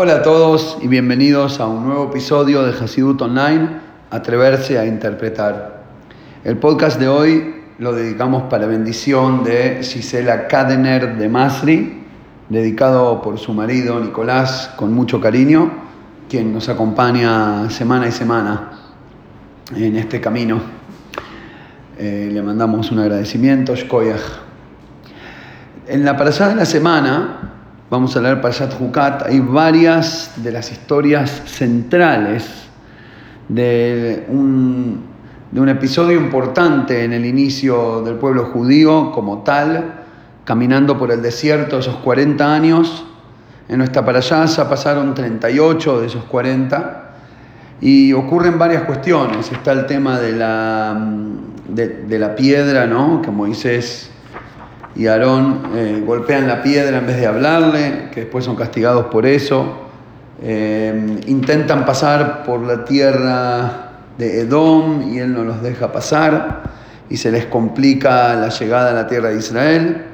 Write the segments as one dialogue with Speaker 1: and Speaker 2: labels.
Speaker 1: Hola a todos y bienvenidos a un nuevo episodio de Hasidut Online, Atreverse a Interpretar. El podcast de hoy lo dedicamos para bendición de Gisela Kadener de Masri, dedicado por su marido Nicolás con mucho cariño, quien nos acompaña semana y semana en este camino. Eh, le mandamos un agradecimiento, Shkoyach. En la pasada de la semana vamos a leer Parashat Hukat, hay varias de las historias centrales de un, de un episodio importante en el inicio del pueblo judío como tal, caminando por el desierto esos 40 años. En nuestra parashá pasaron 38 de esos 40 y ocurren varias cuestiones. Está el tema de la, de, la piedra, ¿no? que Moisés y Aarón eh, golpean la piedra en vez de hablarle, que después son castigados por eso. Eh, intentan pasar por la tierra de Edom y él no los deja pasar y se les complica la llegada a la tierra de Israel.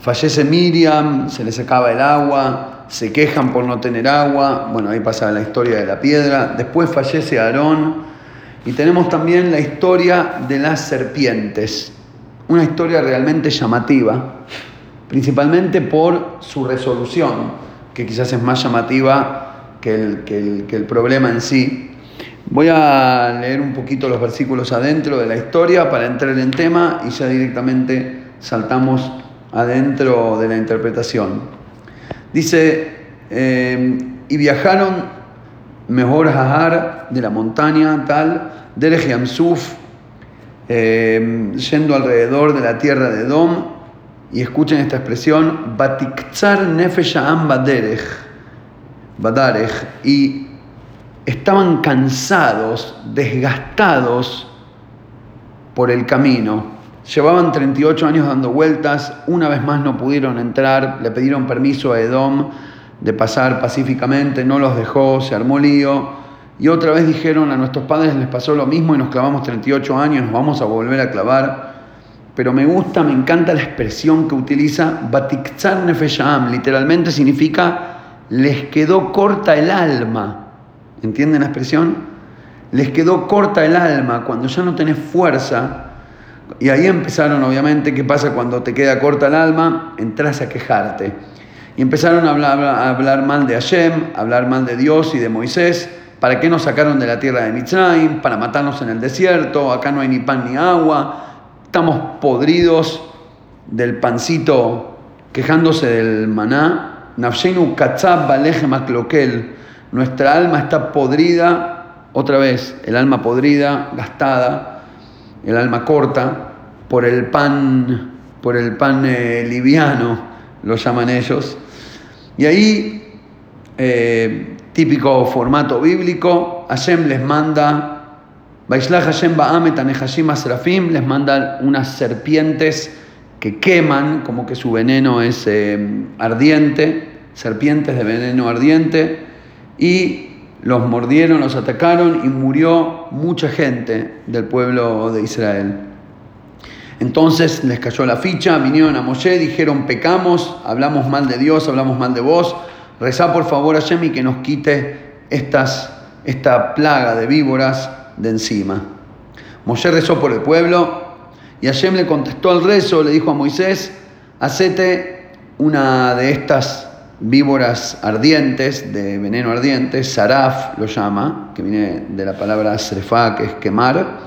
Speaker 1: Fallece Miriam, se les acaba el agua, se quejan por no tener agua, bueno, ahí pasa la historia de la piedra. Después fallece Aarón y tenemos también la historia de las serpientes una historia realmente llamativa, principalmente por su resolución, que quizás es más llamativa que el, que el, problema en sí. Voy a leer un poquito los versículos adentro de la historia para entrar en tema y ya directamente saltamos adentro de la interpretación. Dice, eh, y viajaron mejor Hahar de la montaña tal, Derech Yamsuf, eh, yendo alrededor de la tierra de Dom, y escuchen esta expresión, Batikzar Nefesha'am Baderech, Badarech, y estaban cansados, desgastados por el camino. Llevaban 38 años dando vueltas, una vez más no pudieron entrar, le pidieron permiso a Edom de pasar pacíficamente, no los dejó, se armó lío y otra vez dijeron, a nuestros padres les pasó lo mismo y nos clavamos 38 años, nos vamos a volver a clavar. Pero me gusta, me encanta la expresión que utiliza Batikzar Nefesham, literalmente significa les quedó corta el alma. ¿Entienden la expresión? Les quedó corta el alma cuando ya no tenés fuerza. Y ahí empezaron, obviamente, ¿qué pasa cuando te queda corta el alma? Entras a quejarte. Y empezaron a hablar, hablar mal de Hashem, hablar mal de Dios y de Moisés ¿Para qué nos sacaron de la tierra de Mitzrayim? Para matarnos en el desierto, acá no hay ni pan ni agua, estamos podridos del pancito, quejándose del maná. Nafshenu katzab Nuestra alma está podrida, otra vez, el alma podrida, gastada, el alma corta, por el pan, por el pan eh, liviano, lo llaman ellos. Y ahí eh, típico formato bíblico, Hashem les manda, Hashem Serafim, les manda unas serpientes que queman, como que su veneno es eh, ardiente, serpientes de veneno ardiente, y los mordieron, los atacaron y murió mucha gente del pueblo de Israel. Entonces les cayó la ficha, vinieron a Moshe, dijeron pecamos, hablamos mal de Dios, hablamos mal de vos, Rezá por favor a Hashem que nos quite esta plaga de víboras de encima. Moshe rezó por el pueblo y Hashem le contestó al rezo, le dijo a Moisés, hacete una de estas víboras ardientes, de veneno ardiente, saraf lo llama, que viene de la palabra srefá, que es quemar.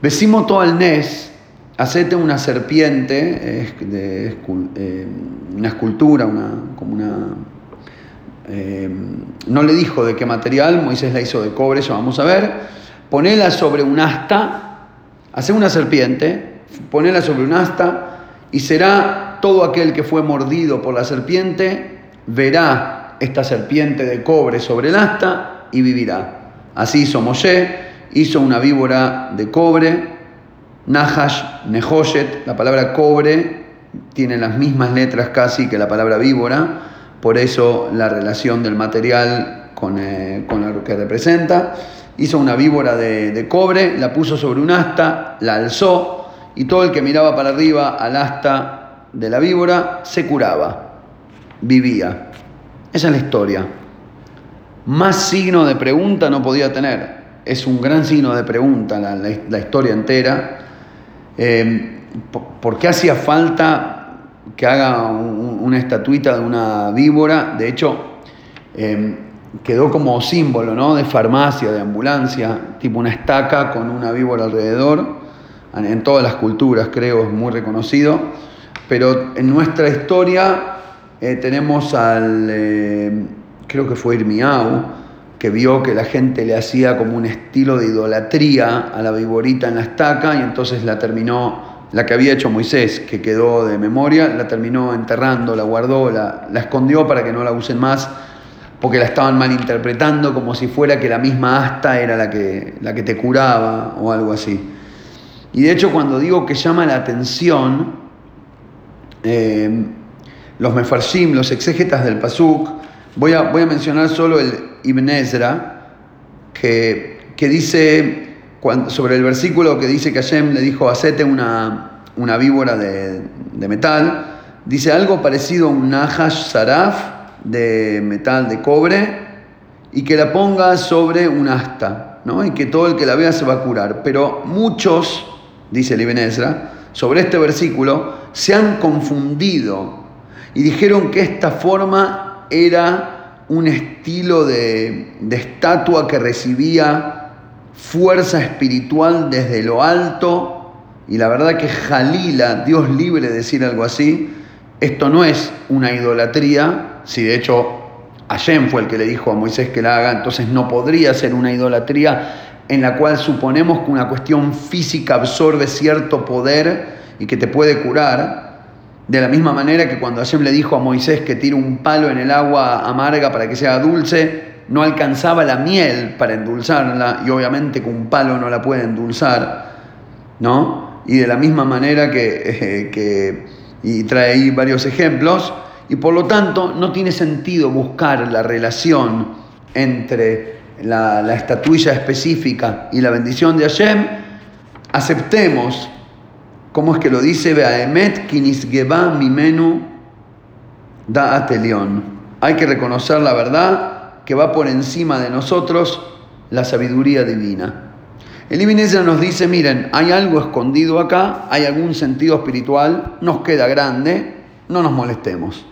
Speaker 1: Besimo todo el nes, hacete una serpiente, de, eh, una escultura, una, como una eh, no le dijo de qué material, Moisés la hizo de cobre, eso vamos a ver. Ponela sobre un asta, hace una serpiente, ponela sobre un asta y será todo aquel que fue mordido por la serpiente, verá esta serpiente de cobre sobre el asta y vivirá. Así hizo Moshe, hizo una víbora de cobre, Nahash, Nehoshet, la palabra cobre tiene las mismas letras casi que la palabra víbora, por eso la relación del material con, eh, lo que representa. Hizo una víbora de, cobre, la puso sobre un asta, la alzó y todo el que miraba para arriba al asta de la víbora se curaba, vivía. Esa es la historia. Más signo de pregunta no podía tener. Es un gran signo de pregunta la, historia entera. Eh, ¿Por qué hacía falta que haga una estatuita de una víbora? De hecho, eh, quedó como símbolo ¿no? de farmacia, de ambulancia, tipo una estaca con una víbora alrededor. En todas las culturas, creo, es muy reconocido. Pero en nuestra historia eh, tenemos al, eh, creo que fue Irmiau, que vio que la gente le hacía como un estilo de idolatría a la viborita en la estaca y entonces la terminó, la que había hecho Moisés, que quedó de memoria, la terminó enterrando, la guardó, la, la escondió para que no la usen más porque la estaban malinterpretando como si fuera que la misma asta era la que, la que te curaba o algo así. Y de hecho cuando digo que llama la atención, eh, los mefarshim, los exégetas del Pasuk, voy a, voy a mencionar solo el Ibn Ezra, que, que dice sobre el versículo que dice que Hashem le dijo, hacete una, una víbora de, de, metal, dice algo parecido a un Nahash Saraf, de metal de cobre y que la ponga sobre un asta, ¿no? y que todo el que la vea se va a curar. Pero muchos, dice el Ibn sobre este versículo se han confundido y dijeron que esta forma era un estilo de, de estatua que recibía fuerza espiritual desde lo alto. Y la verdad que Jalila, Dios libre de decir algo así, esto no es una idolatría, si de hecho Hashem fue el que le dijo a Moisés que la haga, entonces no podría ser una idolatría en la cual suponemos que una cuestión física absorbe cierto poder y que te puede curar, de la misma manera que cuando Hashem le dijo a Moisés que tire un palo en el agua amarga para que sea dulce, no alcanzaba la miel para endulzarla y obviamente con un palo no la puede endulzar, ¿no? Y de la misma manera que, y trae ahí varios ejemplos, y por lo tanto no tiene sentido buscar la relación entre la, estatuilla específica y la bendición de Hashem, aceptemos, como es que lo dice Beaemet Kinisgeba Mimenu Da Atelion. Hay que reconocer la verdad que va por encima de nosotros la sabiduría divina. El Ibn nos dice, miren, hay algo escondido acá, hay algún sentido espiritual, nos queda grande, no nos molestemos.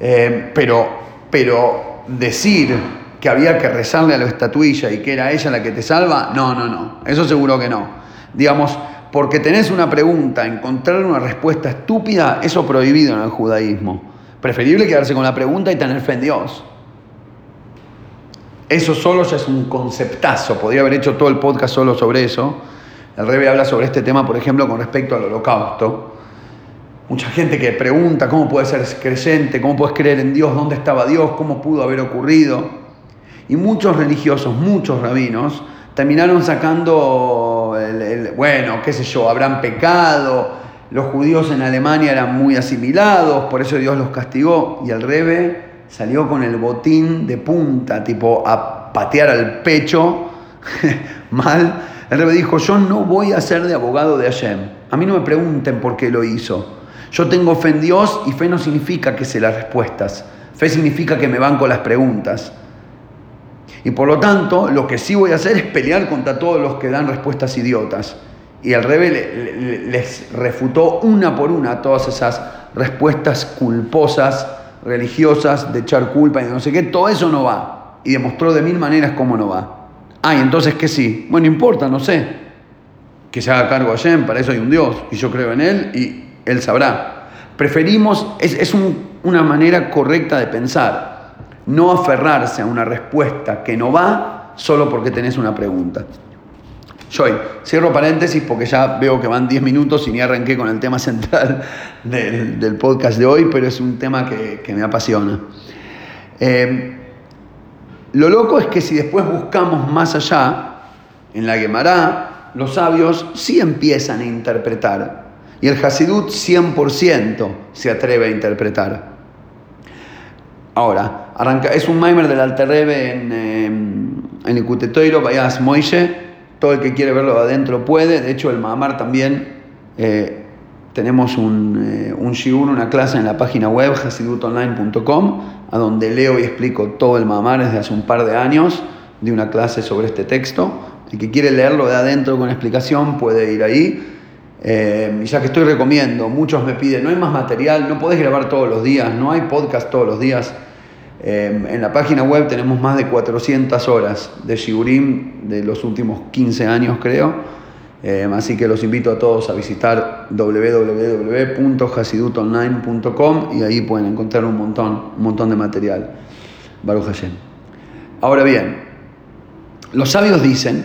Speaker 1: Eh, pero, pero decir que había que rezarle a la estatuilla y que era ella la que te salva, no, no, no, eso seguro que no. Digamos, porque tenés una pregunta, encontrar una respuesta estúpida, eso prohibido en el judaísmo. Preferible quedarse con la pregunta y tener fe en Dios. Eso solo ya es un conceptazo, podría haber hecho todo el podcast solo sobre eso. El Rebe habla sobre este tema, por ejemplo, con respecto al holocausto. Mucha gente que pregunta cómo puedes ser creyente, cómo puedes creer en Dios, dónde estaba Dios, cómo pudo haber ocurrido. Y muchos religiosos, muchos rabinos, terminaron sacando, el, bueno, qué sé yo, habrán pecado, los judíos en Alemania eran muy asimilados, por eso Dios los castigó. Y el Rebe salió con el botín de punta, tipo a patear al pecho, mal. El rebe dijo, yo no voy a ser de abogado de Hashem. A mí no me pregunten por qué lo hizo. Yo tengo fe en Dios y fe no significa que sé las respuestas. Fe significa que me van con las preguntas. Y por lo tanto, lo que sí voy a hacer es pelear contra todos los que dan respuestas idiotas. Y el rebe les refutó una por una todas esas respuestas culposas religiosas, de echar culpa y de no sé qué, todo eso no va. Y demostró de mil maneras cómo no va. Ah, entonces que sí. Bueno, importa, no sé. Que se haga cargo a Hashem, para eso hay un Dios. Y yo creo en Él y Él sabrá. Preferimos, es, una manera correcta de pensar. No aferrarse a una respuesta que no va solo porque tenés una pregunta. Joy, cierro paréntesis porque ya veo que van 10 minutos y ni arranqué con el tema central del, podcast de hoy, pero es un tema que, me apasiona. Eh, lo loco es que si después buscamos más allá, en la Gemara, los sabios sí empiezan a interpretar. Y el Hasidut 100% se atreve a interpretar. Ahora, arranca, es un Maimer del Alterrebe en, eh, en el Cutetoiro, Bayas Moishe todo el que quiere verlo adentro puede. De hecho, el Mahamar también eh, tenemos un, eh, una clase en la página web hasidutonline.com, a donde leo y explico todo el mamar desde hace un par de años, de una clase sobre este texto. El que quiere leerlo de adentro con explicación puede ir ahí. Eh, ya que estoy recomiendo, muchos me piden, no hay más material, no podés grabar todos los días, no hay podcast todos los días. Eh, en la página web tenemos más de 400 horas de Shiurim de los últimos 15 años, creo. Eh, así que los invito a todos a visitar www.hasidutonline.com y ahí pueden encontrar un montón, un montón de material. Baruch Hashem. Ahora bien, los sabios dicen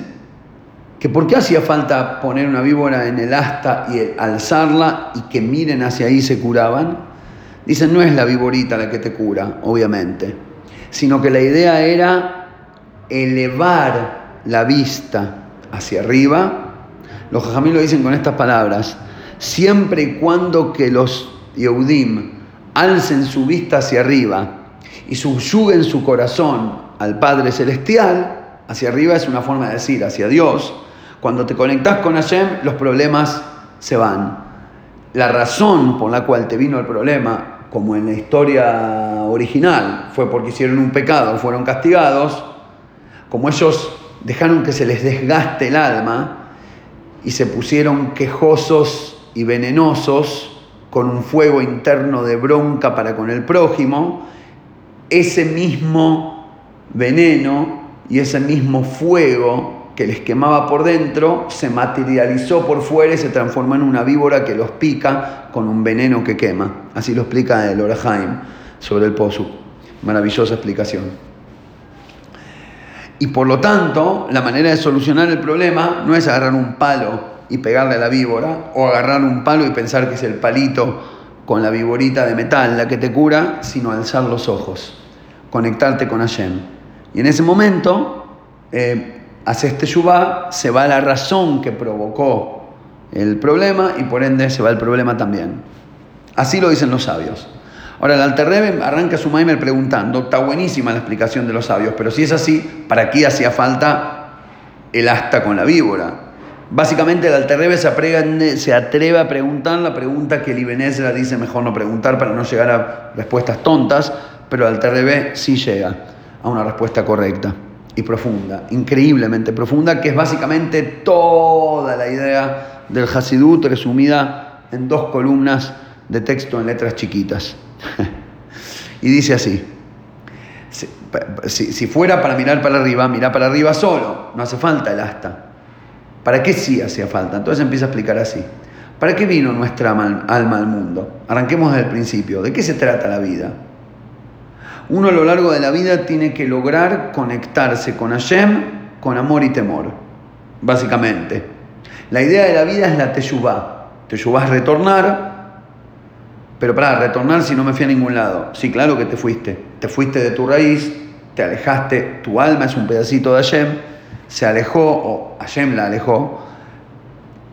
Speaker 1: que por qué hacía falta poner una víbora en el asta y alzarla y que miren hacia ahí se curaban. Dicen, no es la viborita la que te cura, obviamente, sino que la idea era elevar la vista hacia arriba. Los jajamí lo dicen con estas palabras, siempre y cuando que los Yehudim alcen su vista hacia arriba y subyuguen su corazón al Padre Celestial, hacia arriba es una forma de decir hacia Dios, cuando te conectas con Hashem, los problemas se van. La razón por la cual te vino el problema como en la historia original, fue porque hicieron un pecado, fueron castigados, como ellos dejaron que se les desgaste el alma y se pusieron quejosos y venenosos con un fuego interno de bronca para con el prójimo, ese mismo veneno y ese mismo fuego que les quemaba por dentro, se materializó por fuera y se transformó en una víbora que los pica con un veneno que quema. Así lo explica el Orahaim sobre el Pozu. Maravillosa explicación. Y por lo tanto, la manera de solucionar el problema no es agarrar un palo y pegarle a la víbora, o agarrar un palo y pensar que es el palito con la víborita de metal la que te cura, sino alzar los ojos, conectarte con Hashem. Y en ese momento, eh, hace este yubá, se va la razón que provocó el problema y por ende se va el problema también. Así lo dicen los sabios. Ahora, el Alterrebe arranca su maimer preguntando, está buenísima la explicación de los sabios, pero si es así, ¿para qué hacía falta el asta con la víbora? Básicamente el Alterrebe se, se atreve a preguntar la pregunta que el Ibenezra dice mejor no preguntar para no llegar a respuestas tontas, pero el Alterrebe sí llega a una respuesta correcta y profunda, increíblemente profunda, que es básicamente toda la idea del Hasidut resumida en dos columnas de texto en letras chiquitas. y dice así, si, si, fuera para mirar para arriba, mira para arriba solo, no hace falta el asta. ¿Para qué sí hacía falta? Entonces empieza a explicar así. ¿Para qué vino nuestra alma al mundo? Arranquemos desde el principio. ¿De qué se trata la vida? Uno a lo largo de la vida tiene que lograr conectarse con Hashem con amor y temor, básicamente. La idea de la vida es la teshuvah. Teshuvah es retornar, pero para retornar si no me fui a ningún lado. Sí, claro que te fuiste. Te fuiste de tu raíz, te alejaste, tu alma es un pedacito de Hashem, se alejó, o Hashem la alejó.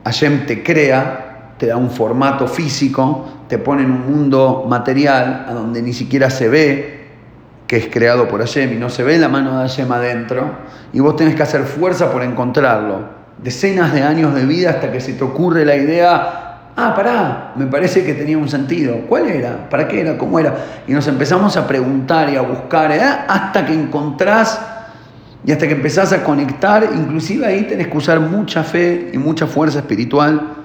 Speaker 1: Hashem te crea, te da un formato físico, te pone en un mundo material a donde ni siquiera se ve que es creado por Hashem y no se ve la mano de Hashem adentro, y vos tenés que hacer fuerza por encontrarlo. Decenas de años de vida hasta que se te ocurre la idea, ah, pará, me parece que tenía un sentido. ¿Cuál era? ¿Para qué era? ¿Cómo era? Y nos empezamos a preguntar y a buscar, ¿eh? hasta que encontrás y hasta que empezás a conectar, inclusive ahí tenés que usar mucha fe y mucha fuerza espiritual.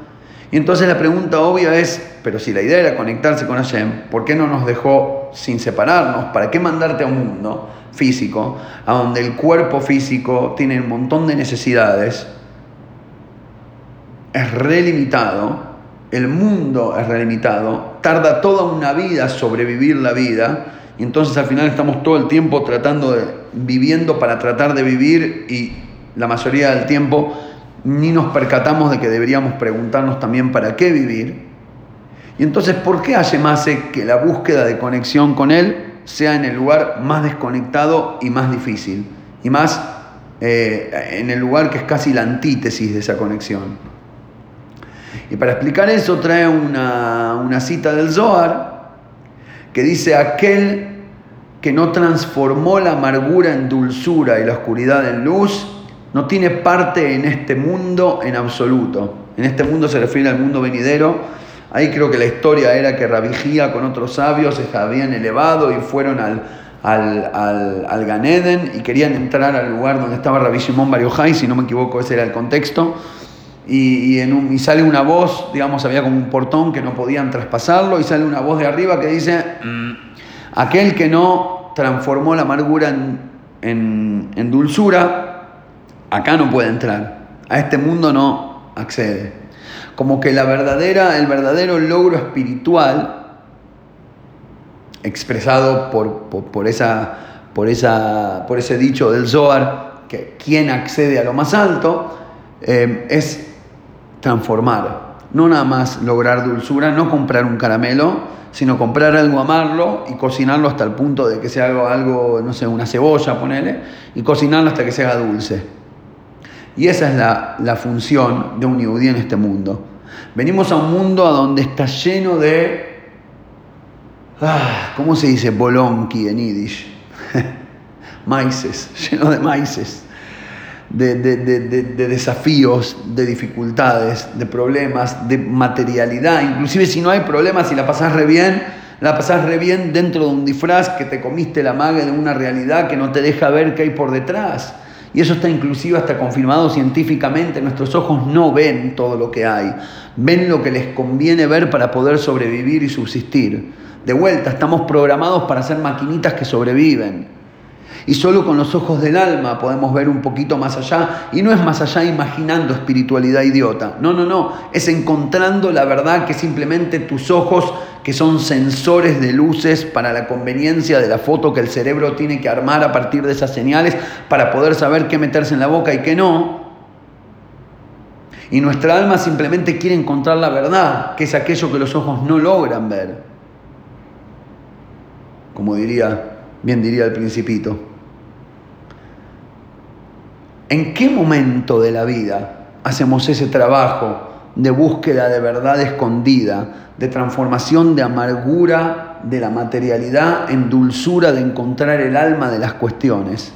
Speaker 1: Y entonces la pregunta obvia es, pero si la idea era conectarse con Hashem, ¿por qué no nos dejó sin separarnos? ¿Para qué mandarte a un mundo físico, a donde el cuerpo físico tiene un montón de necesidades? Es relimitado, el mundo es relimitado, tarda toda una vida sobrevivir la vida, y entonces al final estamos todo el tiempo tratando de, viviendo para tratar de vivir y la mayoría del tiempo ni nos percatamos de que deberíamos preguntarnos también para qué vivir y entonces, ¿por qué Hashem hace que la búsqueda de conexión con Él sea en el lugar más desconectado y más difícil? Y más eh, en el lugar que es casi la antítesis de esa conexión. Y para explicar eso trae una, una cita del Zohar que dice, aquel que no transformó la amargura en dulzura y la oscuridad en luz, no tiene parte en este mundo en absoluto. En este mundo se refiere al mundo venidero, Ahí creo que la historia era que Rabijía con otros sabios se habían elevado y fueron al, al, al, al Ganeden y querían entrar al lugar donde estaba Rabbi Shimon Bar si no me equivoco ese era el contexto. Y, y, en un, sale una voz, digamos, había como un portón que no podían traspasarlo y sale una voz de arriba que dice, mm, aquel que no transformó la amargura en, en dulzura, acá no puede entrar, a este mundo no accede. Como que la verdadera, el verdadero logro espiritual expresado por, por, esa, por, esa, por ese dicho del Zohar, que quien accede a lo más alto, eh, es transformar. No nada más lograr dulzura, no comprar un caramelo, sino comprar algo, amarlo y cocinarlo hasta el punto de que se haga algo, no sé, una cebolla, ponele, y cocinarlo hasta que se haga dulce. Y esa es la, la función de un yudí en este mundo. Venimos a un mundo a donde está lleno de Ah, ¿Cómo se dice bolonqui en yiddish? maices, lleno de maices, de, de, de, de, desafíos, de dificultades, de problemas, de materialidad. Inclusive si no hay problemas y la pasás re bien, la pasás re bien dentro de un disfraz que te comiste la maga de una realidad que no te deja ver qué hay por detrás. Y eso está inclusive hasta confirmado científicamente. Nuestros ojos no ven todo lo que hay. Ven lo que les conviene ver para poder sobrevivir y subsistir. De vuelta, estamos programados para ser maquinitas que sobreviven. Y solo con los ojos del alma podemos ver un poquito más allá. Y no es más allá imaginando espiritualidad idiota. No, no, no. Es encontrando la verdad que simplemente tus ojos, que son sensores de luces para la conveniencia de la foto que el cerebro tiene que armar a partir de esas señales para poder saber qué meterse en la boca y qué no. Y nuestra alma simplemente quiere encontrar la verdad, que es aquello que los ojos no logran ver como diría, bien diría el principito. ¿En qué momento de la vida hacemos ese trabajo de búsqueda de verdad escondida, de transformación de amargura de la materialidad en dulzura de encontrar el alma de las cuestiones?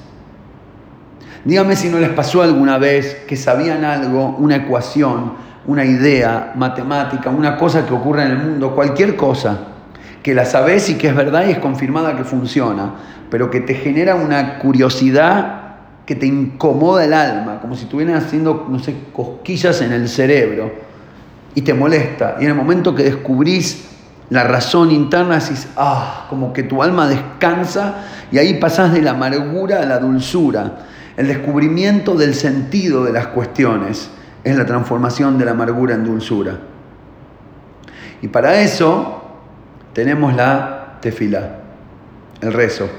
Speaker 1: Dígame si no les pasó alguna vez que sabían algo, una ecuación, una idea matemática, una cosa que ocurre en el mundo, cualquier cosa, que la sabes y que es verdad y es confirmada que funciona, pero que te genera una curiosidad que te incomoda el alma, como si estuvieran haciendo, no sé, cosquillas en el cerebro y te molesta. Y en el momento que descubrís la razón interna, decís, ah, como que tu alma descansa y ahí pasás de la amargura a la dulzura. El descubrimiento del sentido de las cuestiones es la transformación de la amargura en dulzura. Y para eso tenemos la tefilá, el rezo.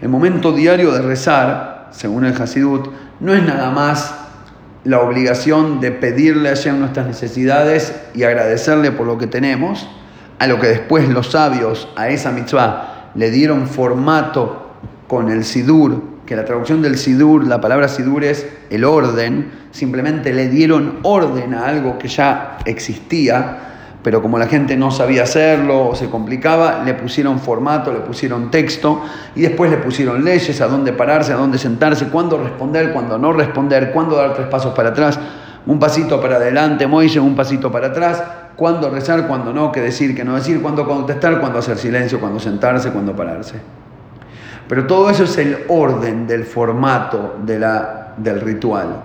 Speaker 1: El momento diario de rezar, según el Hasidut, no es nada más la obligación de pedirle a Hashem nuestras necesidades y agradecerle por lo que tenemos, a lo que después los sabios a esa mitzvah le dieron formato con el sidur, que la traducción del sidur, la palabra sidur es el orden, simplemente le dieron orden a algo que ya existía, pero como la gente no sabía hacerlo o se complicaba, le pusieron formato, le pusieron texto y después le pusieron leyes, a dónde pararse, a dónde sentarse, cuándo responder, cuándo no responder, cuándo dar tres pasos para atrás, un pasito para adelante, Moisés, un pasito para atrás, cuándo rezar, cuándo no, qué decir, qué no decir, cuándo contestar, cuándo hacer silencio, cuándo sentarse, cuándo pararse. Pero todo eso es el orden del formato de la, del ritual.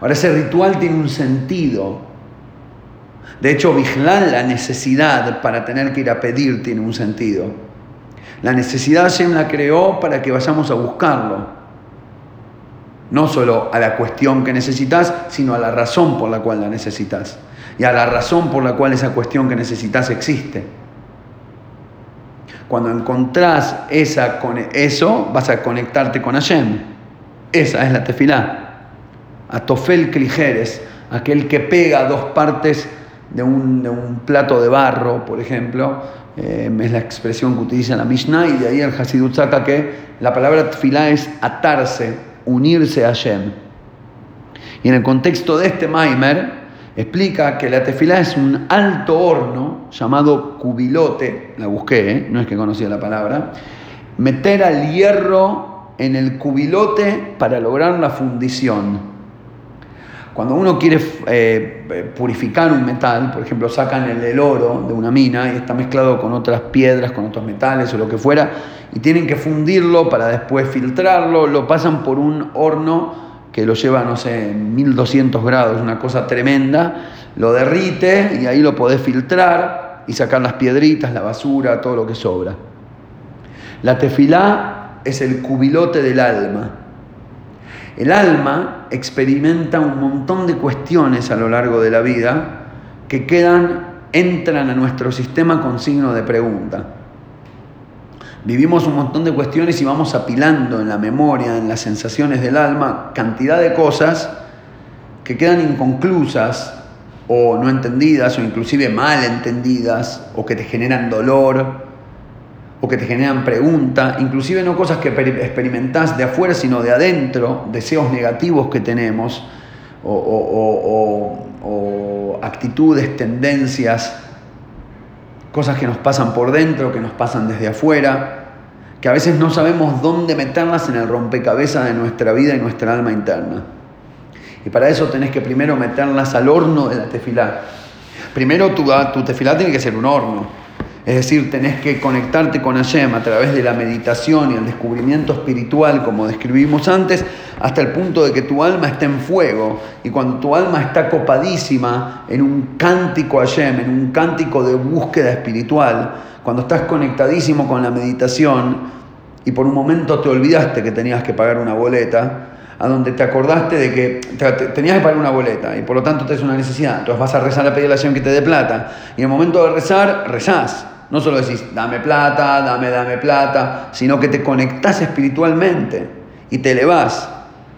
Speaker 1: Ahora ese ritual tiene un sentido de hecho, vigilar la necesidad para tener que ir a pedir tiene un sentido. La necesidad Hashem la creó para que vayamos a buscarlo. No solo a la cuestión que necesitas, sino a la razón por la cual la necesitas. Y a la razón por la cual esa cuestión que necesitas existe. Cuando encontrás esa, eso, vas a conectarte con Hashem. Esa es la tefilá. Atofel Kligeres, aquel que pega dos partes de un, de un plato de barro, por ejemplo, eh, es la expresión que utiliza la Mishnah, y de ahí el Hasidut saca que la palabra tefilá es atarse, unirse a Hashem. Y en el contexto de este Maimer, explica que la tefilá es un alto horno llamado cubilote, la busqué, ¿eh? no es que conocía la palabra, meter al hierro en el cubilote para lograr la fundición. Cuando uno quiere eh, purificar un metal, por ejemplo, sacan el, oro de una mina y está mezclado con otras piedras, con otros metales o lo que fuera, y tienen que fundirlo para después filtrarlo, lo pasan por un horno que lo lleva, no sé, 1200 grados, una cosa tremenda, lo derrite y ahí lo podés filtrar y sacar las piedritas, la basura, todo lo que sobra. La tefilá es el cubilote del alma. El alma experimenta un montón de cuestiones a lo largo de la vida que quedan, entran a nuestro sistema con signo de pregunta. Vivimos un montón de cuestiones y vamos apilando en la memoria, en las sensaciones del alma, cantidad de cosas que quedan inconclusas o no entendidas o inclusive mal entendidas o que te generan dolor o que te generan pregunta, inclusive no cosas que experimentás de afuera sino de adentro, deseos negativos que tenemos o, actitudes, tendencias cosas que nos pasan por dentro, que nos pasan desde afuera, que a veces no sabemos dónde meterlas en el rompecabezas de nuestra vida y nuestra alma interna. Y para eso tenés que primero meterlas al horno de la tefilá. Primero tu, tu tefilá tiene que ser un horno. Es decir, tenés que conectarte con Hashem a través de la meditación y el descubrimiento espiritual, como describimos antes, hasta el punto de que tu alma esté en fuego. Y cuando tu alma está copadísima en un cántico Hashem, en un cántico de búsqueda espiritual, cuando estás conectadísimo con la meditación y por un momento te olvidaste que tenías que pagar una boleta, a donde te acordaste de que tenías que pagar una boleta y por lo tanto es una necesidad. Entonces vas a rezar a pedir la acción que te dé plata. Y en el momento de rezar, rezás. No solo decís, dame plata, dame, dame plata, sino que te conectás espiritualmente y te elevás.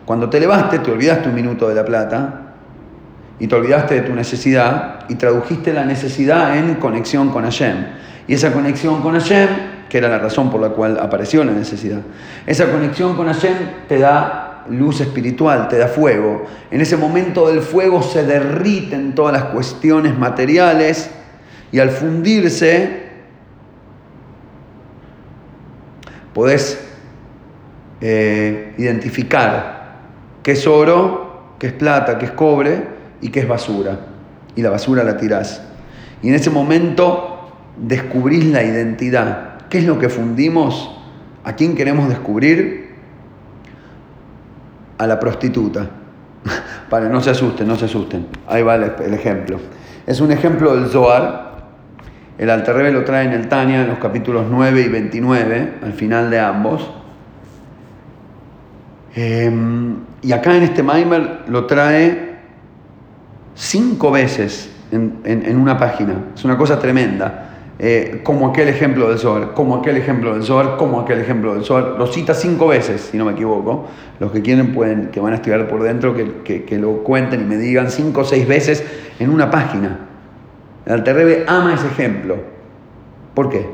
Speaker 1: Cuando te elevaste, te olvidaste un minuto de la plata y te olvidaste de tu necesidad y tradujiste la necesidad en conexión con Hashem. Y esa conexión con Hashem, que era la razón por la cual apareció la necesidad, esa conexión con Hashem te da luz espiritual, te da fuego. En ese momento del fuego se derriten todas las cuestiones materiales y al fundirse podés eh, identificar qué es oro, qué es plata, qué es cobre y qué es basura. Y la basura la tirás. Y en ese momento descubrís la identidad. ¿Qué es lo que fundimos? ¿A quién queremos descubrir? A la prostituta. Para, no se asusten, no se asusten. Ahí va el, ejemplo. Es un ejemplo del Zohar, el Alterrebe lo trae en el Tania, en los capítulos 9 y 29, al final de ambos. Em, y acá en este Maimer lo trae cinco veces en, una página. Es una cosa tremenda. Eh, como aquel ejemplo del Zohar, como aquel ejemplo del Zohar, como aquel ejemplo del Zohar. Lo cita cinco veces, si no me equivoco. Los que quieren pueden, que van a estudiar por dentro, que, que lo cuenten y me digan cinco o seis veces en una página. El Alterrebe ama ese ejemplo. ¿Por qué?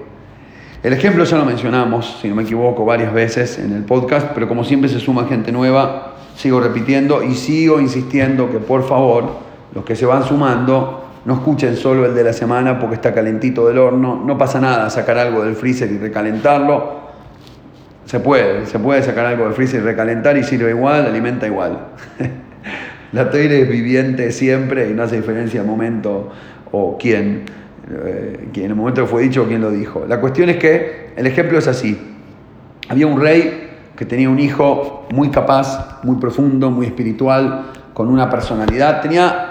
Speaker 1: El ejemplo ya lo mencionamos, si no me equivoco, varias veces en el podcast, pero como siempre se suma gente nueva, sigo repitiendo y sigo insistiendo que por favor, los que se van sumando, no escuchen solo el de la semana porque está calentito del horno, no pasa nada sacar algo del freezer y recalentarlo. Se puede, se puede sacar algo del freezer y recalentar y sirve igual, alimenta igual. la toire es viviente siempre y no hace diferencia momento o quién, eh, en el momento que fue dicho quién lo dijo. La cuestión es que el ejemplo es así. Había un rey que tenía un hijo muy capaz, muy profundo, muy espiritual, con una personalidad, tenía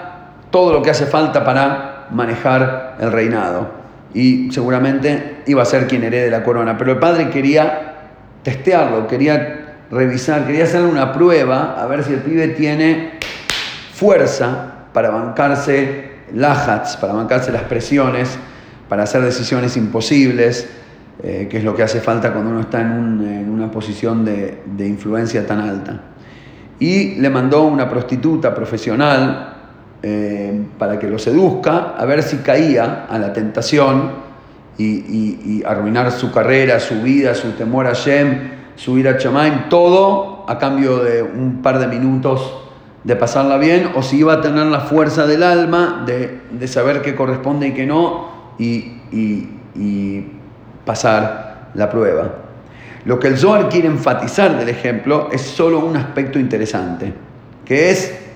Speaker 1: todo lo que hace falta para manejar el reinado y seguramente iba a ser quien herede la corona, pero el padre quería testearlo, quería revisar, quería hacerle una prueba a ver si el pibe tiene fuerza para bancarse lajats, para bancarse las presiones, para hacer decisiones imposibles, eh, que es lo que hace falta cuando uno está en, una posición de, influencia tan alta. Y le mandó una prostituta profesional eh, para que lo seduzca, a ver si caía a la tentación y, arruinar su carrera, su vida, su temor a Shem, su ira a Chamaim, todo a cambio de un par de minutos de pasarla bien o si iba a tener la fuerza del alma de, saber qué corresponde y qué no y, pasar la prueba. Lo que el Zohar quiere enfatizar del ejemplo es solo un aspecto interesante, que es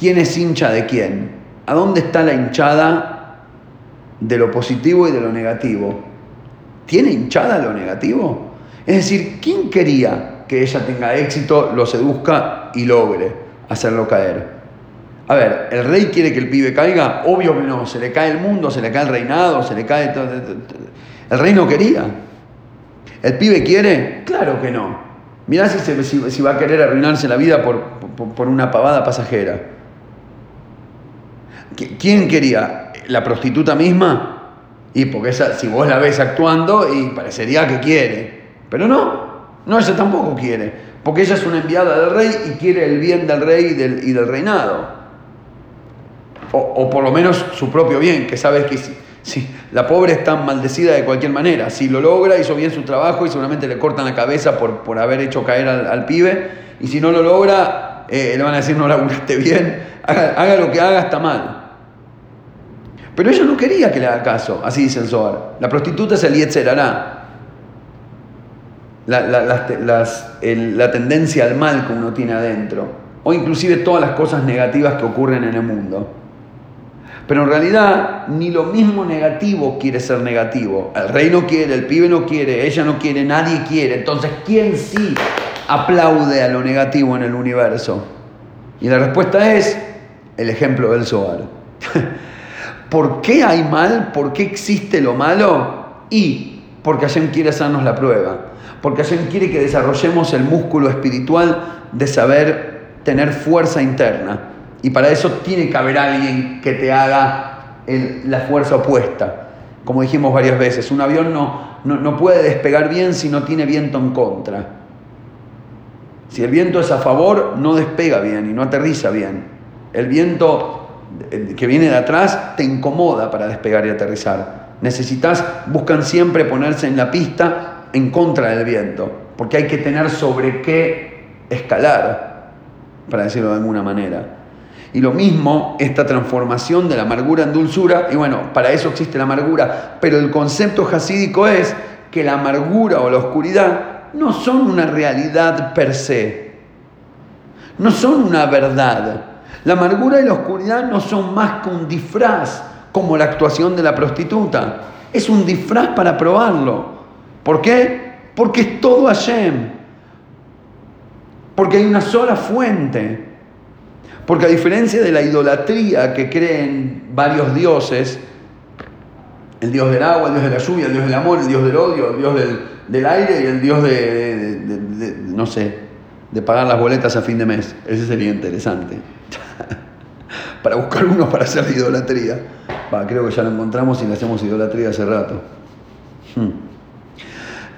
Speaker 1: quién es hincha de quién. ¿A dónde está la hinchada de lo positivo y de lo negativo? ¿Tiene hinchada lo negativo? Es decir, ¿quién quería que ella tenga éxito, lo seduzca y logre hacerlo caer? A ver, ¿el rey quiere que el pibe caiga? Obvio que no, se le cae el mundo, se le cae el reinado, se le cae todo. El rey no quería. ¿El pibe quiere? Claro que no. Mirá si, va a querer arruinarse la vida por, por una pavada pasajera. ¿Quién quería? ¿La prostituta misma? Y porque esa, si vos la ves actuando, y parecería que quiere. Pero no, no, ella tampoco quiere. Porque ella es una enviada del rey y quiere el bien del rey y del, y del reinado. O, por lo menos su propio bien, que sabes que si, la pobre está maldecida de cualquier manera. Si lo logra, hizo bien su trabajo y seguramente le cortan la cabeza por, por haber hecho caer al, pibe. Y si no lo logra, eh, le van a decir no laburaste bien, haga lo que haga, está mal. Pero ella no quería que le haga caso, así dice el Zohar. La prostituta es el Yetzerará. La, la, tendencia al mal que uno tiene adentro. O inclusive todas las cosas negativas que ocurren en el mundo. Pero en realidad ni lo mismo negativo quiere ser negativo. El rey no quiere, el pibe no quiere, ella no quiere, nadie quiere. Entonces, ¿quién sí aplaude a lo negativo en el universo? Y la respuesta es el ejemplo del Zohar. ¿Por qué hay mal? ¿Por qué existe lo malo? Y porque Hashem quiere hacernos la prueba. Porque Hashem quiere que desarrollemos el músculo espiritual de saber tener fuerza interna. Y para eso tiene que haber alguien que te haga la fuerza opuesta. Como dijimos varias veces, un avión no, no puede despegar bien si no tiene viento en contra. Si el viento es a favor, no despega bien y no aterriza bien. El viento que viene de atrás te incomoda para despegar y aterrizar. Necesitas, buscan siempre ponerse en la pista en contra del viento, porque hay que tener sobre qué escalar, para decirlo de alguna manera. Y lo mismo, esta transformación de la amargura en dulzura, y bueno, para eso existe la amargura, pero el concepto jasídico es que la amargura o la oscuridad no son una realidad per se, no son una verdad, la amargura y la oscuridad no son más que un disfraz, como la actuación de la prostituta. Es un disfraz para probarlo. ¿Por qué? Porque es todo Hashem. Porque hay una sola fuente. Porque a diferencia de la idolatría que creen varios dioses, el dios del agua, el dios de la lluvia, el dios del amor, el dios del odio, el dios del, aire y el dios de, no sé, de pagar las boletas a fin de mes. Ese sería interesante para buscar uno para hacer idolatría. creo que ya lo encontramos y le hacemos idolatría hace rato. Hmm.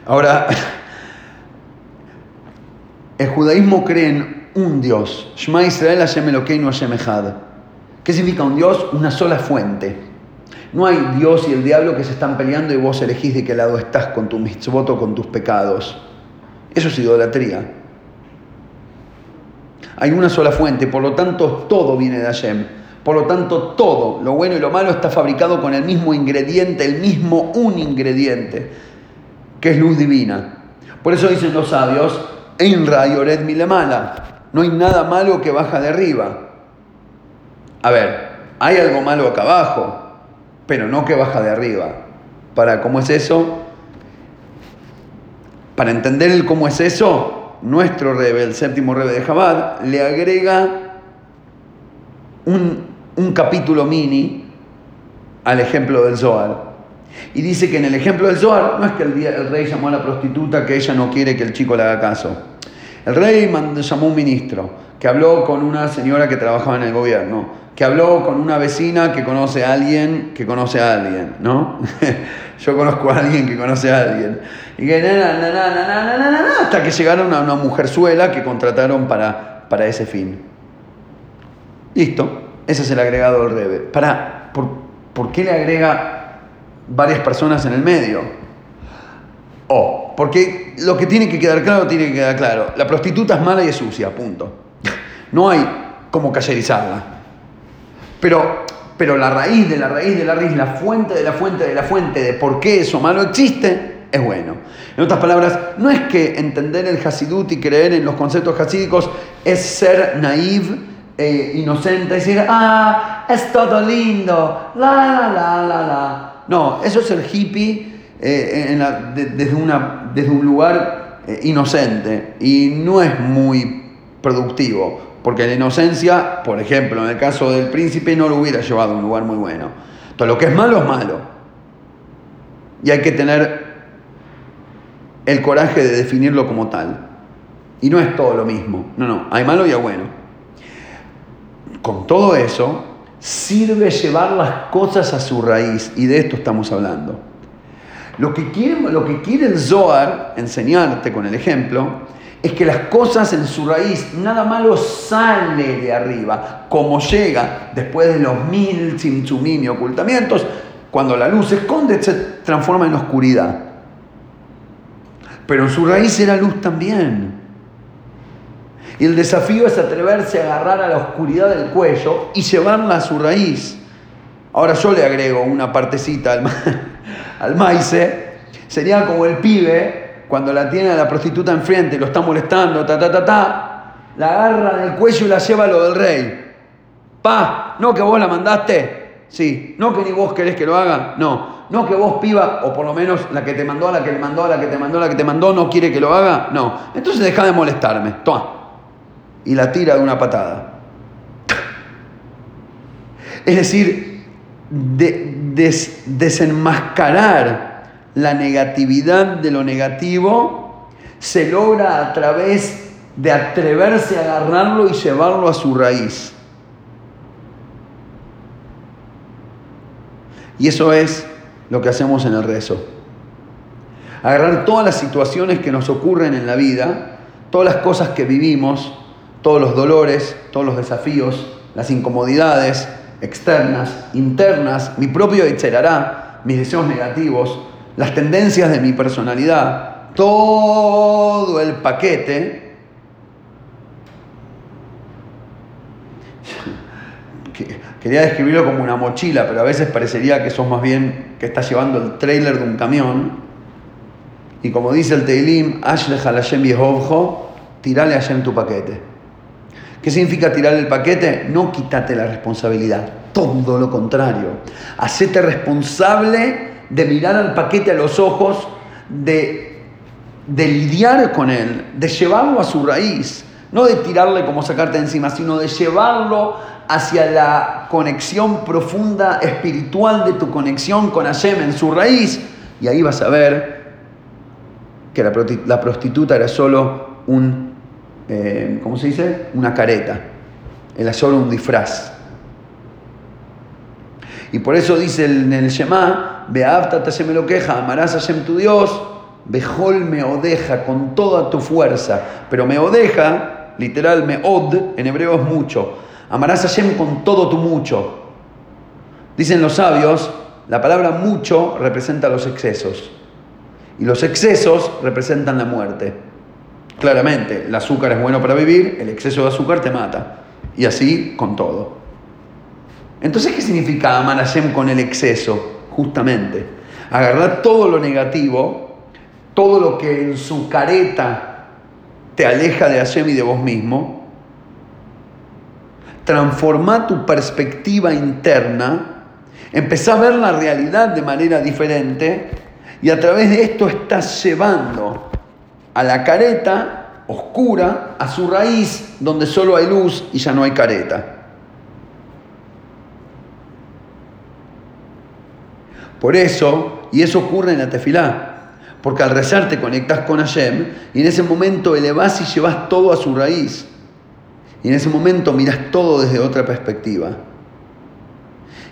Speaker 1: Ahora, el judaísmo cree en un Dios. Shema Israel Hashem Elokeinu Hashem Echad. ¿Qué significa un Dios? Una sola fuente. No hay Dios y el diablo que se están peleando y vos elegís de qué lado estás con tu mitzvot con tus pecados. Eso es idolatría. Hay una sola fuente, por lo tanto todo viene de Hashem. Por lo tanto todo, lo bueno y lo malo, está fabricado con el mismo ingrediente, el mismo un ingrediente, que es luz divina. Por eso dicen los sabios, en rayoret mala, no hay nada malo que baja de arriba. A ver, hay algo malo acá abajo, pero no que baja de arriba. Para cómo es eso, para entender el cómo es eso, nuestro Rebe, el séptimo Rebe de Jabad, le agrega un, capítulo mini al ejemplo del Zohar. Y dice que en el ejemplo del Zohar no es que el, rey llamó a la prostituta que ella no quiere que el chico le haga caso. El rey llamó a un ministro que habló con una señora que trabajaba en el gobierno, que habló con una vecina que conoce a alguien que conoce a alguien, ¿no? Yo conozco a alguien que conoce a alguien. Y que hasta que llegaron a una mujerzuela que contrataron para, para ese fin. Listo, ese es el agregado del Rebe. Para, ¿por, ¿por qué le agrega varias personas en el medio? O, porque lo que tiene que quedar claro, tiene que quedar claro. La prostituta es mala y es sucia, punto. No hay como cayerizarla. Pero pero la raíz de la raíz de la raíz, la fuente de la fuente de la fuente de por qué eso malo existe, es bueno. En otras palabras, no es que entender el Hasidut y creer en los conceptos hasídicos es ser naive, eh, inocente, decir, ah, es todo lindo, la, la, la, la, la. No, eso es el hippie eh, desde, una, desde un lugar eh, inocente y no es muy productivo, porque la inocencia, por ejemplo, en el caso del príncipe, no lo hubiera llevado a un lugar muy bueno. Entonces, lo que es malo es malo. Y hay que tener el coraje de definirlo como tal. Y no es todo lo mismo. No, no, hay malo y hay bueno. Con todo eso, sirve llevar las cosas a su raíz. Y de esto estamos hablando. Lo que quiere, lo que quiere el Zohar enseñarte con el ejemplo es que las cosas en su raíz, nada malo sale de arriba, como llega después de los mil tzimtzumim y ocultamientos, cuando la luz se esconde, se transforma en oscuridad. Pero en su raíz era luz también. Y el desafío es atreverse a agarrar a la oscuridad del cuello y llevarla a su raíz. Ahora yo le agrego una partecita al, al maíz. Sería como el pibe cuando la tiene a la prostituta enfrente lo está molestando, ta, ta, ta, ta, la agarra del cuello y la lleva a lo del rey. Pa, no que vos la mandaste, sí, no que ni vos querés que lo haga, no, no que vos piba, o por lo menos la que te mandó, la que le mandó, la que te mandó, la que te mandó, no quiere que lo haga, no. Entonces deja de molestarme, toma y la tira de una patada. Es decir, desenmascarar la negatividad de lo negativo se logra a través de atreverse a agarrarlo y llevarlo a su raíz. Y eso es lo que hacemos en el rezo. Agarrar todas las situaciones que nos ocurren en la vida, todas las cosas que vivimos, todos los dolores, todos los desafíos, las incomodidades externas, internas, mi propio etcétera, mis deseos negativos, las tendencias de mi personalidad, todo el paquete. Quería describirlo como una mochila, pero a veces parecería que sos más bien que estás llevando el trailer de un camión. Y como dice el Teilim, tirale a Hashem tu paquete. ¿Qué significa tirar el paquete? No quítate la responsabilidad, todo lo contrario. Hacete responsable de mirar al paquete a los ojos, de, de lidiar con él, de llevarlo a su raíz. No de tirarle como sacarte encima, sino de llevarlo hacia la conexión profunda espiritual de tu conexión con Hashem en su raíz. Y ahí vas a ver que la prostituta era solo un eh, ¿cómo se dice? Una careta. Era solo un disfraz. Y por eso dice en el Shema, Beafta me lo queja, amarás a Hashem tu Dios, Bejol me odeja con toda tu fuerza. Pero me odeja, literal, me od, en hebreo es mucho. Amarás a Hashem con todo tu mucho. Dicen los sabios, la palabra mucho representa los excesos. Y los excesos representan la muerte. Claramente, el azúcar es bueno para vivir, el exceso de azúcar te mata. Y así con todo. Entonces, ¿qué significa amar a Hashem con el exceso? Justamente, agarrar todo lo negativo, todo lo que en su careta te aleja de Hashem y de vos mismo, transformar tu perspectiva interna, empezar a ver la realidad de manera diferente. Y a través de esto estás llevando a la careta oscura, a su raíz, donde solo hay luz y ya no hay careta. Por eso, y eso ocurre en la tefilá, porque al rezar te conectas con Hashem y en ese momento elevas y llevas todo a su raíz. Y en ese momento miras todo desde otra perspectiva.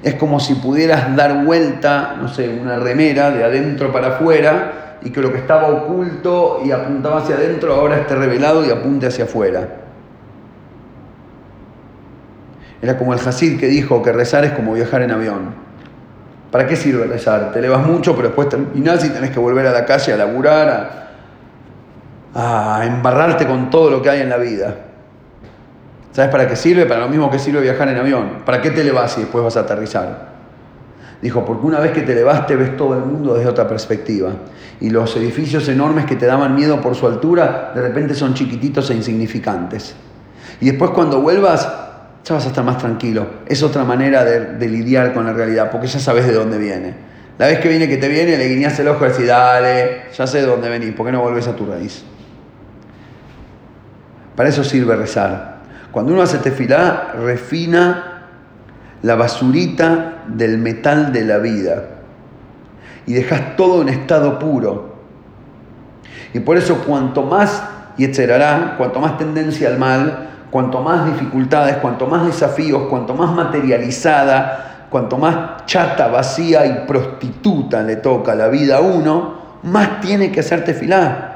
Speaker 1: Es como si pudieras dar vuelta, no sé, una remera de adentro para afuera y que lo que estaba oculto y apuntaba hacia adentro ahora esté revelado y apunte hacia afuera. Era como el Hasid que dijo que rezar es como viajar en avión. ¿Para qué sirve rezar? Te elevas mucho, pero después terminás y tenés que volver a la calle a laburar, a, embarrarte con todo lo que hay en la vida. ¿Sabes para qué sirve? Para lo mismo que sirve viajar en avión. ¿Para qué te elevas y después vas a aterrizar? Dijo, porque una vez que te elevaste ves todo el mundo desde otra perspectiva. Y los edificios enormes que te daban miedo por su altura, de repente son chiquititos e insignificantes. Y después cuando vuelvas, ya vas a estar más tranquilo. Es otra manera de, lidiar con la realidad, porque ya sabes de dónde viene. La vez que viene que te viene, le guiñas el ojo y decís, dale, ya sé de dónde venís, ¿por qué no volvés a tu raíz? Para eso sirve rezar. Cuando uno hace tefilá, refina la basurita del metal de la vida y dejas todo en estado puro. Y por eso cuanto más y etcétera, cuanto más tendencia al mal, cuanto más dificultades, cuanto más desafíos, cuanto más materializada, cuanto más chata, vacía y prostituta le toca la vida a uno, más tiene que hacerte filar.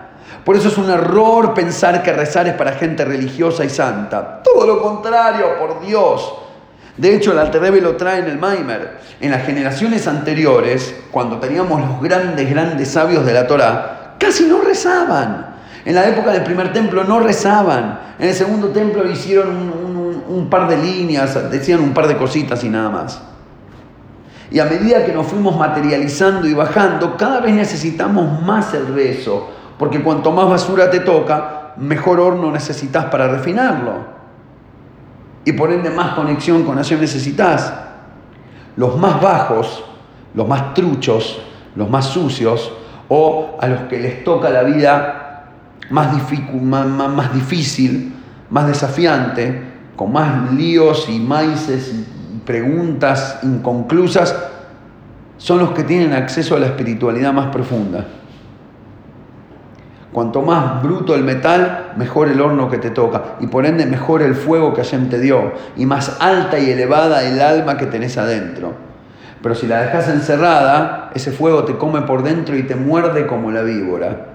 Speaker 1: Por eso es un error pensar que rezar es para gente religiosa y santa. Todo lo contrario, por Dios. De hecho, el Alterrebe lo trae en el Maimer. En las generaciones anteriores, cuando teníamos los grandes, grandes sabios de la Torá, casi no rezaban. En la época del primer templo no rezaban. En el segundo templo hicieron un, par de líneas, decían un par de cositas y nada más. Y a medida que nos fuimos materializando y bajando, cada vez necesitamos más el rezo, porque cuanto más basura te toca, mejor horno necesitas para refinarlo. Y por ende más conexión con Hashem necesitas. Los más bajos, los más truchos, los más sucios, o a los que les toca la vida más, más, difícil, más desafiante, con más líos y maices y preguntas inconclusas, son los que tienen acceso a la espiritualidad más profunda. Cuanto más bruto el metal, mejor el horno que te toca. Y por ende, mejor el fuego que Hashem te dio. Y más alta y elevada el alma que tenés adentro. Pero si la dejas encerrada, ese fuego te come por dentro y te muerde como la víbora.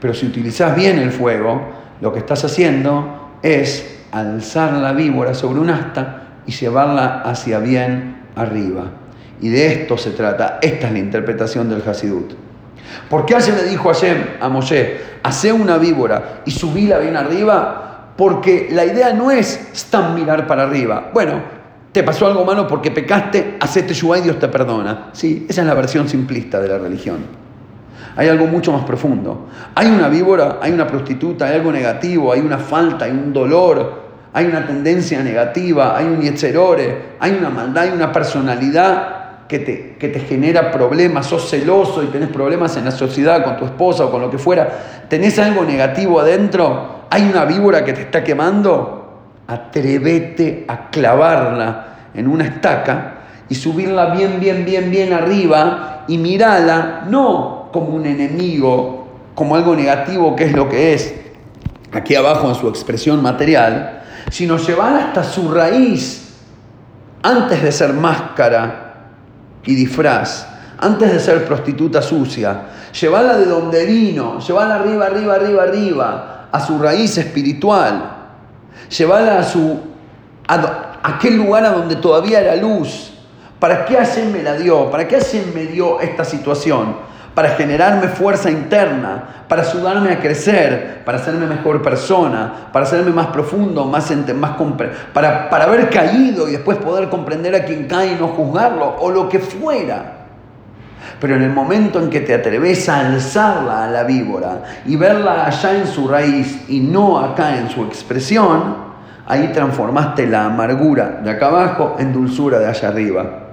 Speaker 1: Pero si utilizas bien el fuego, lo que estás haciendo es alzar la víbora sobre un asta y llevarla hacia bien arriba. Y de esto se trata. Esta es la interpretación del Hasidut. ¿Por qué Hashem le dijo a, a Moshe, hace una víbora y subíla bien arriba? Porque la idea no es estar mirar para arriba. Bueno, te pasó algo malo porque pecaste, hacete Shua y Dios te perdona. Sí, esa es la versión simplista de la religión. Hay algo mucho más profundo. Hay una víbora, hay una prostituta, hay algo negativo, hay una falta, hay un dolor, hay una tendencia negativa, hay un yetzerore, hay una maldad, hay una personalidad que te, que te genera problemas, sos celoso y tenés problemas en la sociedad con tu esposa o con lo que fuera. ¿Tenés algo negativo adentro? ¿Hay una víbora que te está quemando? Atrévete a clavarla en una estaca y subirla bien, bien, bien, bien arriba y mirala, no como un enemigo, como algo negativo que es lo que es, aquí abajo en su expresión material, sino llevar hasta su raíz antes de ser máscara y disfraz, antes de ser prostituta sucia, llevarla de donde vino, llevarla arriba, arriba, arriba, arriba, a su raíz espiritual, llevarla a su a aquel lugar a donde todavía era luz. ¿Para qué Hashem me la dio? ¿Para qué Hashem me dio esta situación? Para generarme fuerza interna, para ayudarme a crecer, para hacerme mejor persona, para hacerme más profundo, más, más para, para haber caído y después poder comprender a quien cae y no juzgarlo, o lo que fuera. Pero en el momento en que te atreves a alzarla a la víbora y verla allá en su raíz y no acá en su expresión, ahí transformaste la amargura de acá abajo en dulzura de allá arriba.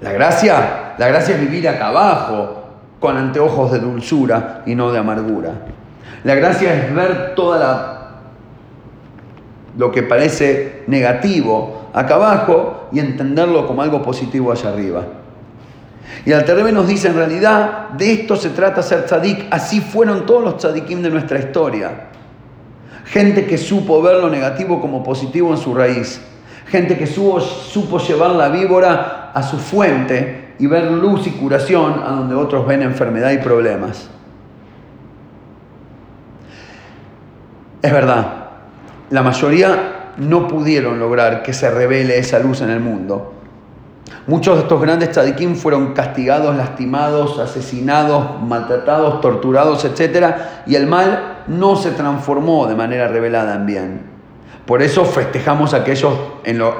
Speaker 1: La gracia, la gracia es vivir acá abajo, con anteojos de dulzura y no de amargura. La gracia es ver toda lo que parece negativo acá abajo y entenderlo como algo positivo allá arriba. Y el Terrebe nos dice, en realidad, de esto se trata ser tzadik. Así fueron todos los tzadikim de nuestra historia. Gente que supo ver lo negativo como positivo en su raíz. Gente que supo, supo llevar la víbora a su fuente y ver luz y curación a donde otros ven enfermedad y problemas. Es verdad, la mayoría no pudieron lograr que se revele esa luz en el mundo. Muchos de estos grandes tzadikim fueron castigados, lastimados, asesinados, maltratados, torturados, etc. Y el mal no se transformó de manera revelada en bien. Por eso festejamos a aquellos en lo,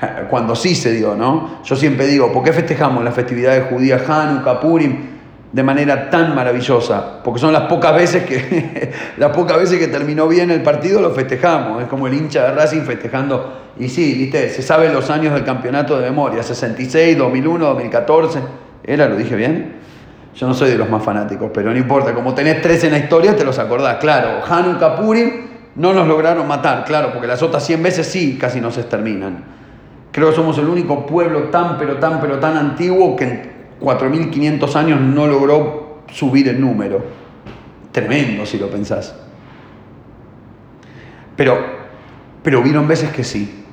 Speaker 1: cuando sí se dio, ¿no? Yo siempre digo, ¿por qué festejamos la festividad de judía Hanukkah, Purim? de manera tan maravillosa, porque son las pocas veces que las pocas veces que terminó bien el partido lo festejamos, es como el hincha de Racing festejando y sí, viste, se sabe los años del campeonato de memoria, 66, 2001, 2014, ¿era lo dije bien? Yo no soy de los más fanáticos, pero no importa, como tenés tres en la historia te los acordás, claro, Hanu Kapuri no nos lograron matar, claro, porque las otras 100 veces sí casi no se exterminan. Creo que somos el único pueblo tan, pero tan, pero tan antiguo que en 4.500 años no logró subir el número. Tremendo si lo pensás. Pero, pero hubieron veces que sí.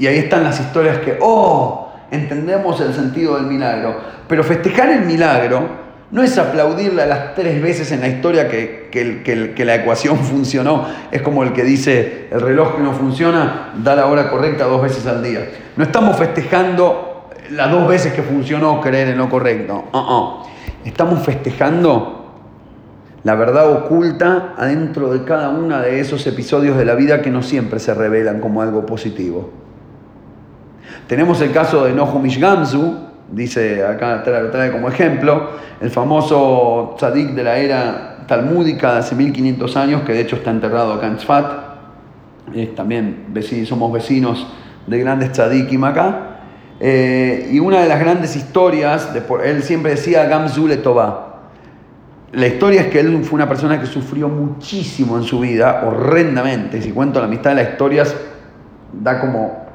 Speaker 1: Y ahí están las historias que, oh, entendemos el sentido del milagro. Pero festejar el milagro no es aplaudirle a las tres veces en la historia que, que, la ecuación funcionó. Es como el que dice, el reloj que no funciona, da la hora correcta dos veces al día. No estamos festejando las dos veces que funcionó creer en lo correcto. Uh-uh. Estamos festejando la verdad oculta adentro de cada uno de esos episodios de la vida que no siempre se revelan como algo positivo. Tenemos el caso de Nohumish Gamzu, dice acá, trae, trae como ejemplo, el famoso tzadik de la era talmúdica de hace 1500 años, que de hecho está enterrado acá en Tzfat, es también somos vecinos de grandes tzadikim acá, eh, y una de las grandes historias, de, él siempre decía Gamzule Toba. La historia es que él fue una persona que sufrió muchísimo en su vida, horrendamente. Si cuento la mitad de las historias, da como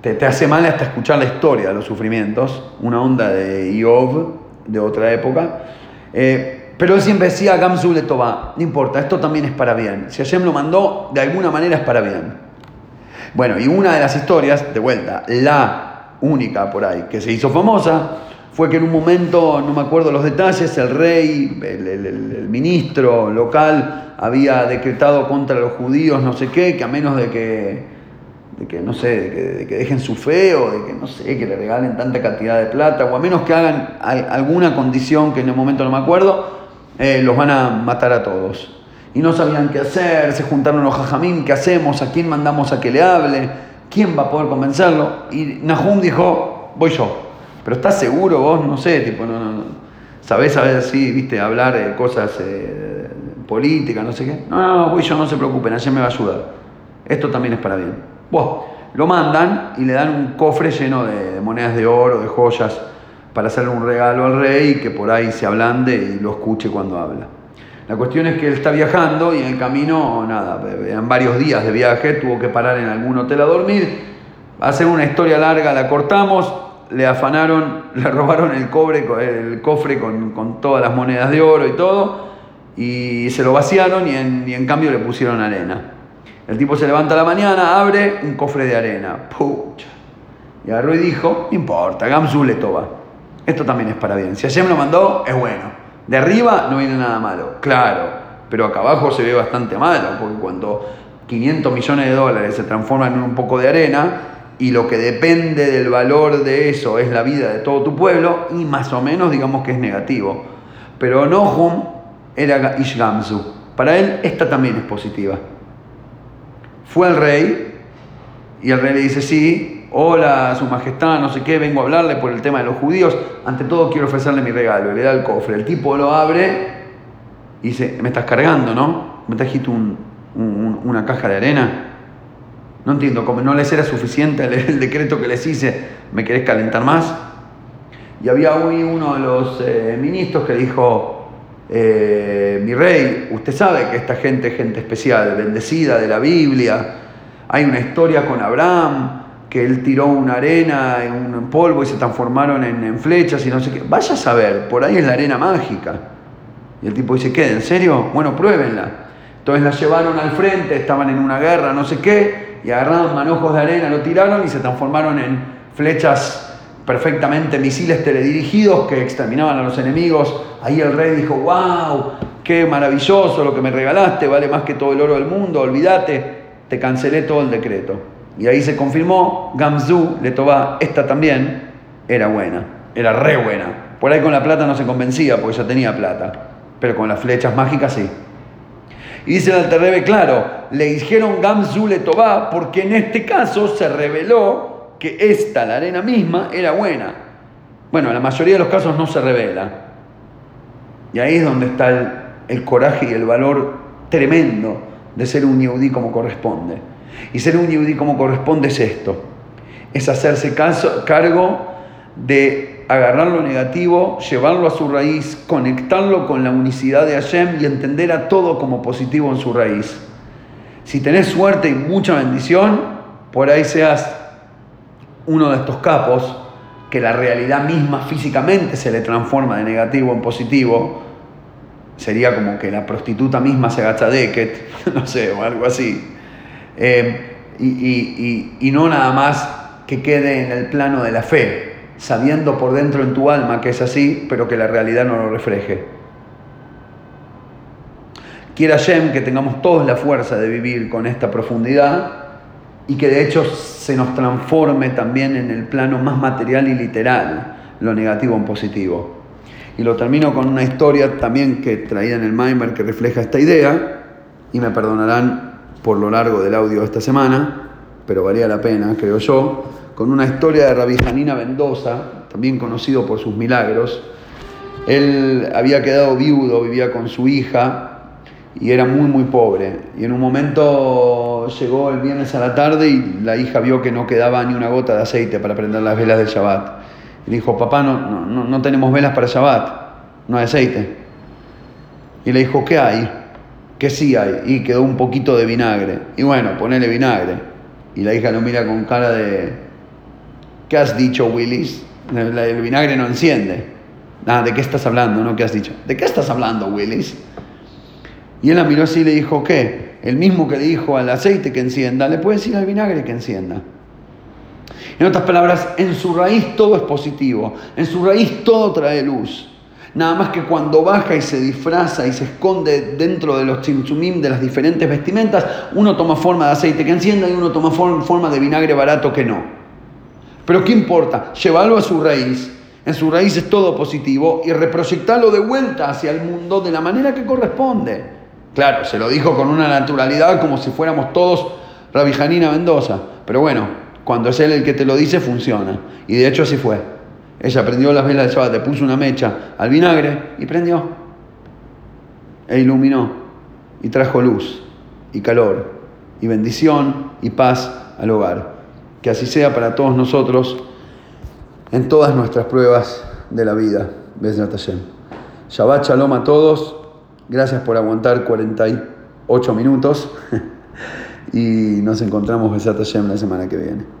Speaker 1: te, hace mal hasta escuchar la historia de los sufrimientos, una onda de Iov de otra época. Eh, pero él siempre decía, Gamzu le no importa, esto también es para bien. Si Hashem lo mandó, de alguna manera es para bien. Bueno, y una de las historias, de vuelta, la única por ahí que se hizo famosa, fue que en un momento, no me acuerdo los detalles, el rey, el ministro local había decretado contra los judíos no sé qué, que a menos de que de que no sé, de que, dejen su fe o de que no sé, que le regalen tanta cantidad de plata, o a menos que hagan alguna condición que en el momento no me acuerdo, eh, los van a matar a todos. Y no sabían qué hacer, se juntaron los jajamín, ¿qué hacemos? ¿A quién mandamos a que le hable? ¿Quién va a poder convencerlo? Y Nahum dijo, voy yo. Pero ¿estás seguro vos? No sé, tipo, no, no, no. ¿Sabés, sabés así, viste, hablar de cosas eh, políticas, no sé qué? No, no, no, voy yo, no se preocupen, ayer me va a ayudar. Esto también es para bien. Bueno, lo mandan y le dan un cofre lleno de, monedas de oro, de joyas, para hacerle un regalo al rey y que por ahí se ablande y lo escuche cuando habla. La cuestión es que él está viajando y en el camino, nada, en varios días de viaje, tuvo que parar en algún hotel a dormir. Hacer una historia larga, la cortamos, le afanaron, le robaron el, cobre, el cofre con, todas las monedas de oro y todo, y se lo vaciaron y en cambio le pusieron arena. El tipo se levanta la mañana, abre un cofre de arena. Pucha. Y agarró y dijo, no importa, Gamzu le toba. Esto también es para bien. Si me lo mandó, es bueno. De arriba no viene nada malo, claro. Pero acá abajo se ve bastante malo, porque cuando 500 millones de dólares se transforman en un poco de arena y lo que depende del valor de eso es la vida de todo tu pueblo, y más o menos digamos que es negativo. Pero Nohum era Ishgamzu. Para él esta también es positiva. Fue al rey y el rey le dice, sí, hola, su majestad, no sé qué, vengo a hablarle por el tema de los judíos, ante todo quiero ofrecerle mi regalo, le da el cofre, el tipo lo abre y dice, me estás cargando, ¿no? Me trajiste una caja de arena. No entiendo, como no les era suficiente el, decreto que les hice, ¿me querés calentar más? Y había uno de los eh, ministros que dijo, eh, mi rey, usted sabe que esta gente es gente especial, bendecida de la Biblia. Hay una historia con Abraham, que él tiró una arena en un polvo y se transformaron en, flechas y no sé qué. Vaya a saber, por ahí es la arena mágica. Y el tipo dice, ¿qué? ¿En serio? Bueno, pruébenla. Entonces la llevaron al frente, estaban en una guerra, no sé qué, y agarraron manojos de arena, lo tiraron y se transformaron en flechas perfectamente misiles teledirigidos que exterminaban a los enemigos. Ahí el rey dijo, wow, qué maravilloso lo que me regalaste, vale más que todo el oro del mundo, olvídate, te cancelé todo el decreto. Y ahí se confirmó, Gamzu, Letová, esta también era buena, era re buena. Por ahí con la plata no se convencía porque ya tenía plata, pero con las flechas mágicas sí. Y dice el Alterrebe, claro, le dijeron Gamzu Letová porque en este caso se reveló que esta, la arena misma, era buena. Bueno, en la mayoría de los casos no se revela. Y ahí es donde está el, el coraje y el valor tremendo de ser un yudí como corresponde. Y ser un yudí como corresponde es esto, es hacerse caso, cargo de agarrar lo negativo, llevarlo a su raíz, conectarlo con la unicidad de Hashem y entender a todo como positivo en su raíz. Si tenés suerte y mucha bendición, por ahí seas uno de estos capos que la realidad misma físicamente se le transforma de negativo en positivo, sería como que la prostituta misma se agacha Deket, no sé, o algo así. Eh, y, no nada más que quede en el plano de la fe, sabiendo por dentro en tu alma que es así, pero que la realidad no lo refleje. Quiera Shem que tengamos todos la fuerza de vivir con esta profundidad y que de hecho se nos transforme también en el plano más material y literal, lo negativo en positivo. Y lo termino con una historia también que traída en el Maimer que refleja esta idea, y me perdonarán por lo largo del audio de esta semana, pero valía la pena, creo yo, con una historia de Rabbi Janina Mendoza, también conocido por sus milagros. Él había quedado viudo, vivía con su hija y era muy, muy pobre. Y en un momento llegó el viernes a la tarde y la hija vio que no quedaba ni una gota de aceite para prender las velas del Shabbat. Y dijo, papá, no, no, no tenemos velas para Shabbat, no hay aceite. Y le dijo, ¿qué hay? Que sí hay. Y quedó un poquito de vinagre. Y bueno, ponele vinagre. Y la hija lo mira con cara de, ¿qué has dicho, Willis? El vinagre no enciende. Nada, ¿de qué estás hablando? ¿No? ¿Qué has dicho? ¿De qué estás hablando, Willis? Y él la miró así y le dijo, ¿qué? El mismo que le dijo al aceite que encienda, le puede decir al vinagre que encienda. En otras palabras, en su raíz todo es positivo, en su raíz todo trae luz. Nada más que cuando baja y se disfraza y se esconde dentro de los chimchumim de las diferentes vestimentas, uno toma forma de aceite que encienda y uno toma forma de vinagre barato que no. Pero ¿qué importa? Llévalo a su raíz. En su raíz es todo positivo y reproyectarlo de vuelta hacia el mundo de la manera que corresponde. Claro, se lo dijo con una naturalidad como si fuéramos todos Rabbi Janina Mendoza. Pero bueno, cuando es él el que te lo dice, funciona. Y de hecho así fue. Ella prendió las velas de Shabbat, le puso una mecha al vinagre y prendió. E iluminó. Y trajo luz y calor y bendición y paz al hogar. Que así sea para todos nosotros en todas nuestras pruebas de la vida. Shabbat Shalom a todos. Gracias por aguantar 48 minutos y nos encontramos Besat la semana que viene.